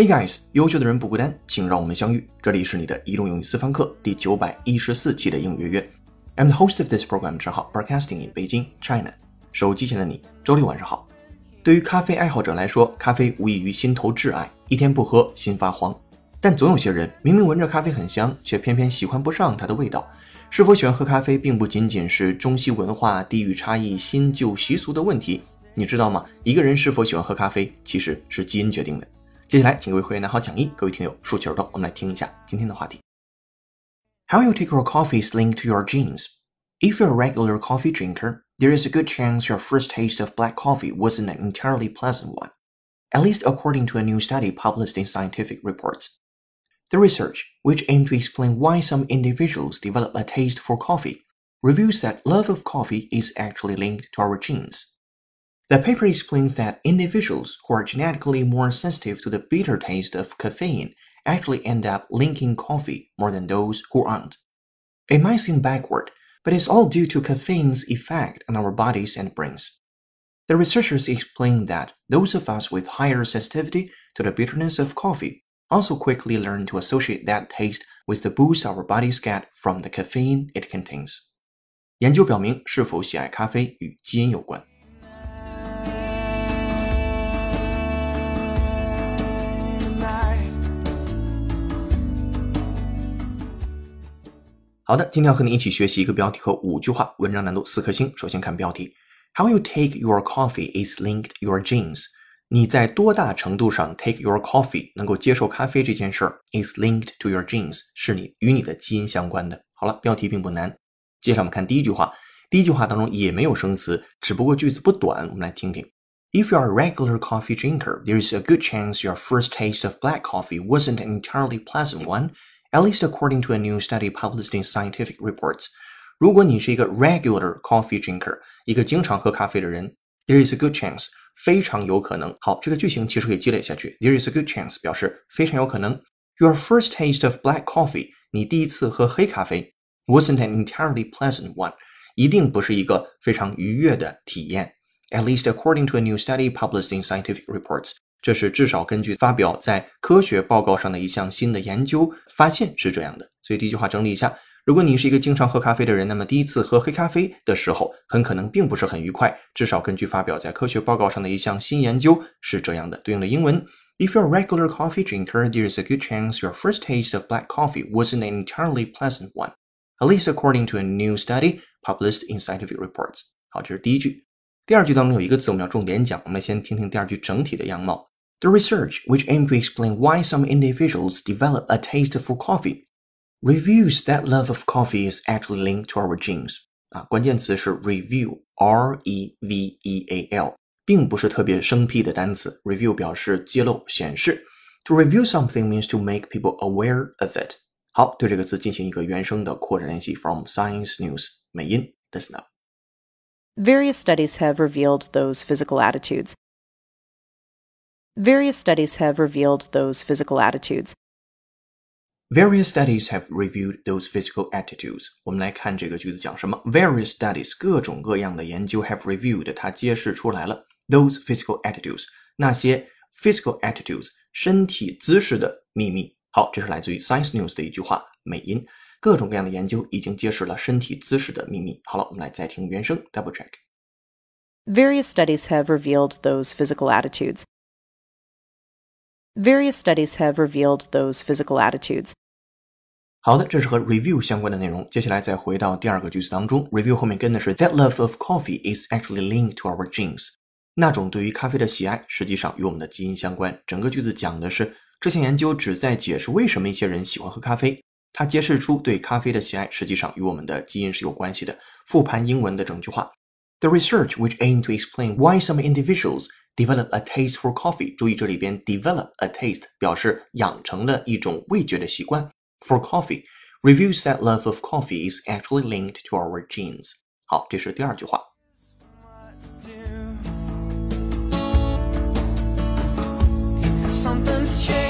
Hey guys，优秀的人不孤单，请让我们相遇。这里是你的移动英语私房课第九百一十四期的英语约约。I'm the host of this program，账号 Broadcasting in Beijing, China。手机前的你，周六晚上好。对于咖啡爱好者来说，咖啡无异于心头挚爱，一天不喝心发慌。但总有些人明明闻着咖啡很香，却偏偏喜欢不上它的味道。是否喜欢喝咖啡，并不仅仅是中西文化、地域差异、新旧习俗的问题。你知道吗？一个人是否喜欢喝咖啡，其实是基因决定的。接下来，请各位会员拿好讲义，各位听友竖起耳朵，我们来听一下今天的话题。How you take your coffee is linked to your genes. If you're a regular coffee drinker, there is a good chance your first taste of black coffee wasn't an entirely pleasant one, at least according to a new study published in Scientific Reports. The research, which aimed to explain why some individuals develop a taste for coffee, reveals that love of coffee is actually linked to our genes. The paper explains that individuals who are genetically more sensitive to the bitter taste of caffeine actually end up linking coffee more than those who aren't. It might seem backward, but it's all due to caffeine's effect on our bodies and brains. The researchers explain that those of us with higher sensitivity to the bitterness of coffee also quickly learn to associate that taste with the boost our bodies get from the caffeine it contains. 研究表明，是否喜爱咖啡与基因有关。 好的，今天要和你一起学习一个标题和五句话，文章难度四颗星。首先看标题：How you take your coffee is linked your genes。你在多大程度上 take your coffee 能够接受咖啡这件事儿 is linked to your genes，是你与你的基因相关的。好了，标题并不难。接下来我们看第一句话，第一句话当中也没有生词，只不过句子不短，我们来听听。If you are a regular coffee drinker, there is a good chance your first taste of black coffee wasn't an entirely pleasant one at least according to a new study published in Scientific Reports。如果你是一个 regular coffee drinker，一个经常喝咖啡的人，there is a good chance，非常有可能。好，这个句型其实可以积累下去。There is a good chance 表示非常有可能。Your first taste of black coffee，你第一次喝黑咖啡，wasn't an entirely pleasant one，一定不是一个非常愉悦的体验。At least according to a new study published in Scientific Reports， 这是至少根据发表在科学报告上的一项新的研究发现是这样的。所以第一句话整理一下：如果你是一个经常喝咖啡的人，那么第一次喝黑咖啡的时候，很可能并不是很愉快。至少根据发表在科学报告上的一项新研究是这样的。对应的英文：If you're a regular coffee drinker, there is a good chance your first taste of black coffee wasn't an entirely pleasant one, at least according to a new study published in Scientific Reports。好，这是第一句。第二句当中有一个字我们要重点讲，我们先听听第二句整体的样貌。The research, which aimed to explain why some individuals develop a taste for coffee, reveals that love of coffee is actually linked to our genes. 啊，关键词是 review，r e v e a l，并不是特别生僻的单词。review 表示揭露、显示。To review something means to make people aware of it。好，对这个词进行一个原声的扩展练习。From Science News 美音，listen up。Various studies have revealed those physical attitudes Various studies have revealed those physical attitudes. Various studies have reviewed those physical attitudes。我们来看这个句子讲什么？Various studies，各种各样的研究 have reviewed，它揭示出来了 those physical attitudes，那些 physical attitudes 身体姿势的秘密。好，这是来自于 Science News 的一句话，美音。各种各样的研究已经揭示了身体姿势的秘密。好了，我们来再听原声，double check。Various studies have revealed those physical attitudes. Various studies have revealed those physical attitudes. 好的，这是和 review 相关的内容。接下来再回到第二个句子当中，review 后面跟的是 That love of coffee is actually linked to our genes。那种对于咖啡的喜爱，实际上与我们的基因相关。整个句子讲的是这项研究旨在解释为什么一些人喜欢喝咖啡。它揭示出对咖啡的喜爱，实际上与我们的基因是有关系的。复盘英文的整句话：The research which aimed to explain why some individuals develop a taste for coffee。注意这里边 develop a taste 表示养成了一种味觉的习惯。For coffee reveals that love of coffee is actually linked to our genes。好，这是第二句话。Something's changed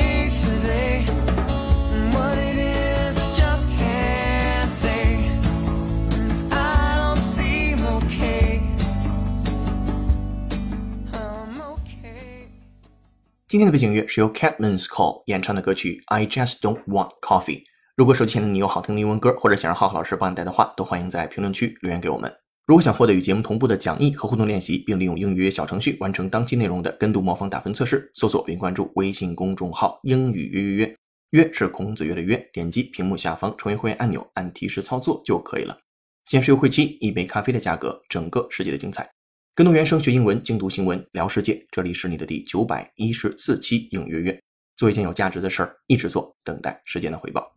今天的背景乐是由 Catman's Call 演唱的歌曲《I Just Don't Want Coffee》。如果手机前的你有好听的英文歌，或者想让浩浩老师帮你带的话，都欢迎在评论区留言给我们。如果想获得与节目同步的讲义和互动练习，并利用英语约小程序完成当期内容的跟读模仿打分测试，搜索并关注微信公众号“英语约约约”，约是孔子约的约，点击屏幕下方成为会员按钮，按提示操作就可以了。限时优惠期，一杯咖啡的价格，整个世界的精彩。跟读原声学英文，精读新闻聊世界。这里是你的第九百一十四期英语约约。做一件有价值的事儿，一直做，等待时间的回报。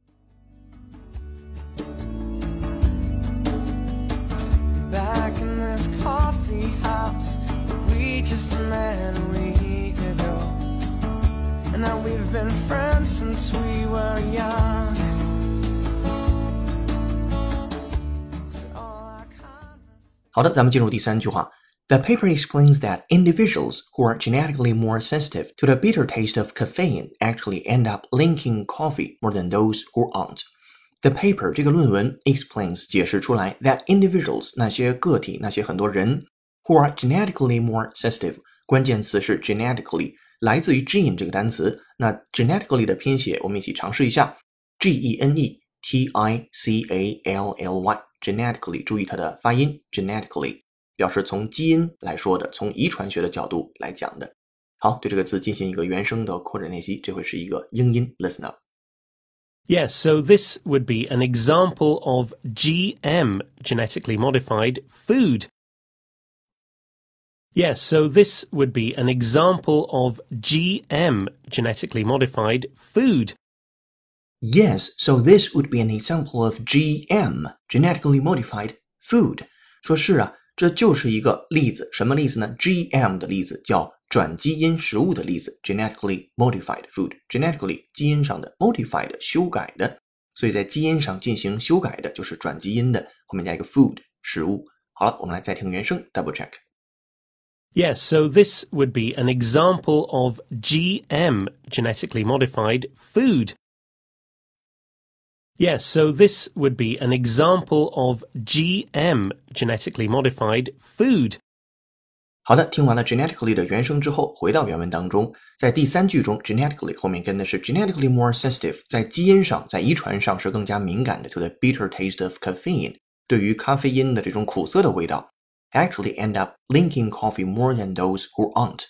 好的，咱们进入第三句话。The paper explains that individuals who are genetically more sensitive to the bitter taste of caffeine actually end up liking coffee more than those who aren't. The paper 这个论文 explains 解释出来 that individuals 那些个体那些很多人 who are genetically more sensitive 关键词是 genetically 来自于 gene 这个单词。那 genetically 的拼写我们一起尝试一下 G E N E T I C A L L Y genetically 注意它的发音 genetically 表示从基因来说的，从遗传学的角度来讲的。好，对这个词进行一个原声的扩展练习，这回是一个英音，listen up。 Yes, so this would be an example of GM, genetically modified food. Yes, so this would be an example of GM, genetically modified food. Yes, so this would be an example of GM, genetically modified food。说是啊， 这就是一个例子，什么例子呢？GM 的例子叫转基因食物的例子，genetically modified food。genetically 基因上的，modified 修改的，所以在基因上进行修改的就是转基因的，后面加一个 food 食物。好了，我们来再听原声，double check。 Yes, so this would be an example of GM, genetically modified food. Yes, so this would be an example of GM, genetically modified food. 好的，听完了 genetically 的原声之后，回到原文当中，在第三句中，genetically 后面跟的是 genetically more sensitive，在基因上，在遗传上是更加敏感的，to the bitter taste of caffeine，对于咖啡因的这种苦涩的味道，actually end up liking coffee more than those who aren't，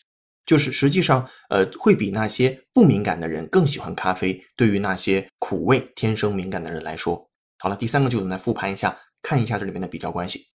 就是实际上，呃，会比那些不敏感的人更喜欢咖啡。对于那些苦味天生敏感的人来说，好了，第三个句子我们来复盘一下，看一下这里面的比较关系。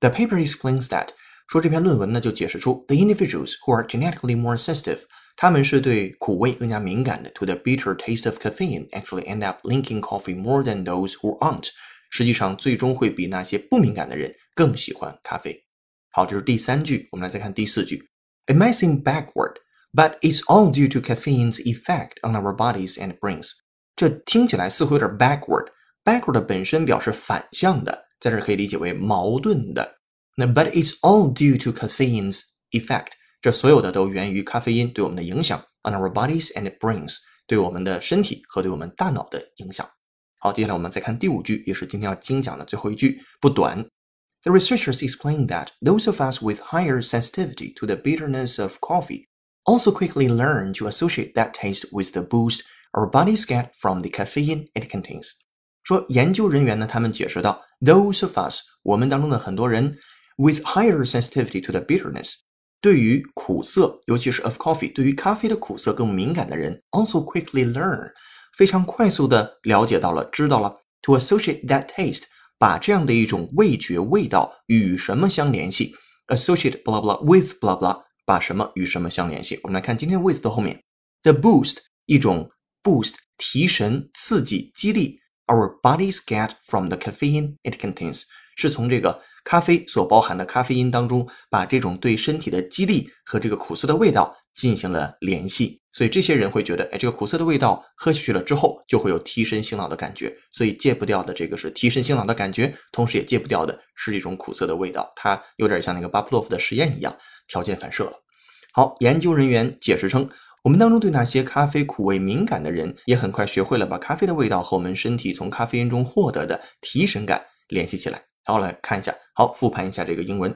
The paper explains that 说这篇论文呢就解释出 the individuals who are genetically more sensitive，他们是对苦味更加敏感的，to the bitter taste of caffeine actually end up linking coffee more than those who aren't。实际上最终会比那些不敏感的人更喜欢咖啡。好，这是第三句，我们来再看第四句。It may seem backward, but it's all due to caffeine's effect on our bodies and brains。这听起来似乎有点 backward。backward 本身表示反向的，在这儿可以理解为矛盾的。那 but it's all due to caffeine's effect，这所有的都源于咖啡因对我们的影响 on our bodies and brains，对我们的身体和对我们大脑的影响。好，接下来我们再看第五句，也是今天要精讲的最后一句，不短。 The researchers explain that those of us with higher sensitivity to the bitterness of coffee also quickly learn to associate that taste with the boost our bodies get from the caffeine it contains。说研究人员呢，他们解释到，those of us，我们当中的很多人 with higher sensitivity to the bitterness，对于苦涩，尤其是 of coffee，对于咖啡的苦涩更敏感的人，also quickly learn，非常快速的了解到了，知道了，to associate that taste， 把这样的一种味觉味道与什么相联系，associate blah blah with blah blah，把什么与什么相联系。我们来看今天 with 的后面，the boost，一种 boost 提神、刺激、激励。Our bodies get from the caffeine it contains，是从这个咖啡所包含的咖啡因当中，把这种对身体的激励和这个苦涩的味道进行了联系。所以这些人会觉得，哎，这个苦涩的味道喝下去了之后，就会有提神醒脑的感觉。所以戒不掉的这个是提神醒脑的感觉，同时也戒不掉的是这种苦涩的味道。它有点像那个巴甫洛夫的实验一样，条件反射了。好，研究人员解释称。我们当中对那些咖啡苦味敏感的人，也很快学会了把咖啡的味道和我们身体从咖啡因中获得的提神感联系起来。好，来看一下，好，复盘一下这个英文。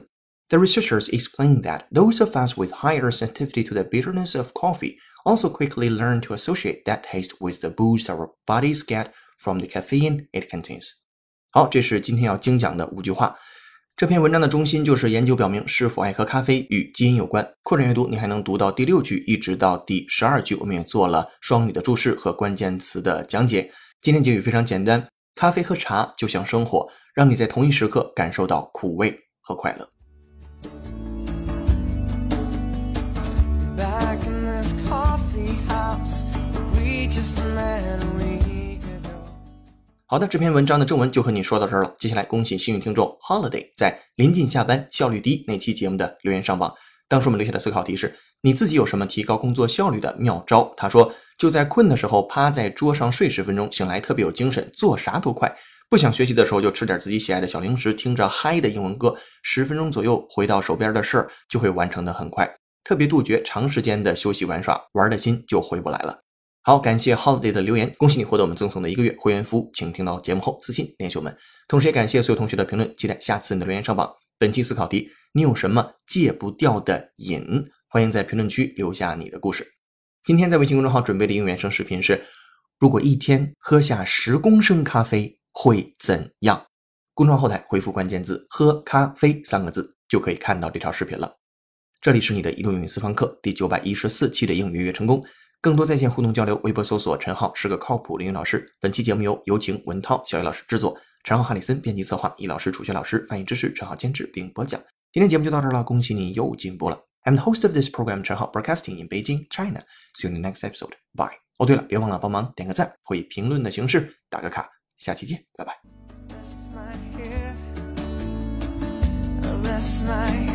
The researchers explain that those of us with higher sensitivity to the bitterness of coffee Also, quickly learn to associate that taste with the boost our bodies get from the caffeine it contains. 好，这是今天要精讲的五句话。这篇文章的中心就是研究表明，是否爱喝咖啡与基因有关。扩展阅读，你还能读到第六句一直到第十二句，我们也做了双语的注释和关键词的讲解。今天结语非常简单：咖啡和茶就像生活，让你在同一时刻感受到苦味和快乐。好的，这篇文章的正文就和你说到这儿了。接下来，恭喜幸运听众 Holiday 在临近下班、效率低那期节目的留言上榜。当时我们留下的思考题是：你自己有什么提高工作效率的妙招？他说，就在困的时候趴在桌上睡十分钟，醒来特别有精神，做啥都快。不想学习的时候就吃点自己喜爱的小零食，听着嗨的英文歌，十分钟左右回到手边的事儿就会完成的很快。特别杜绝长时间的休息玩耍，玩的心就回不来了。好，感谢 Holiday 的留言，恭喜你获得我们赠送的一个月会员服务，请听到节目后私信联系我们。同时也感谢所有同学的评论，期待下次你的留言上榜。本期思考题：你有什么戒不掉的瘾？欢迎在评论区留下你的故事。今天在微信公众号准备的应原声视频是：如果一天喝下十公升咖啡会怎样？公众号后台回复关键字“喝咖啡”三个字，就可以看到这条视频了。这里是你的移动英语私房课第九百一十四期的英语月月成功。更多在线互动交流，微博搜索“陈浩是个靠谱的英语老师”。本期节目由有请文涛、小雨老师制作，陈浩、哈里森编辑策划，易老师、楚轩老师翻译支持，陈浩监制并播讲。今天节目就到这儿了，恭喜你又进步了。I'm the host of this program, 陈浩 Broadcasting in Beijing, China. See you in the next episode. Bye. 哦，对了，别忘了帮忙点个赞或以评论的形式打个卡。下期见，拜拜。That's my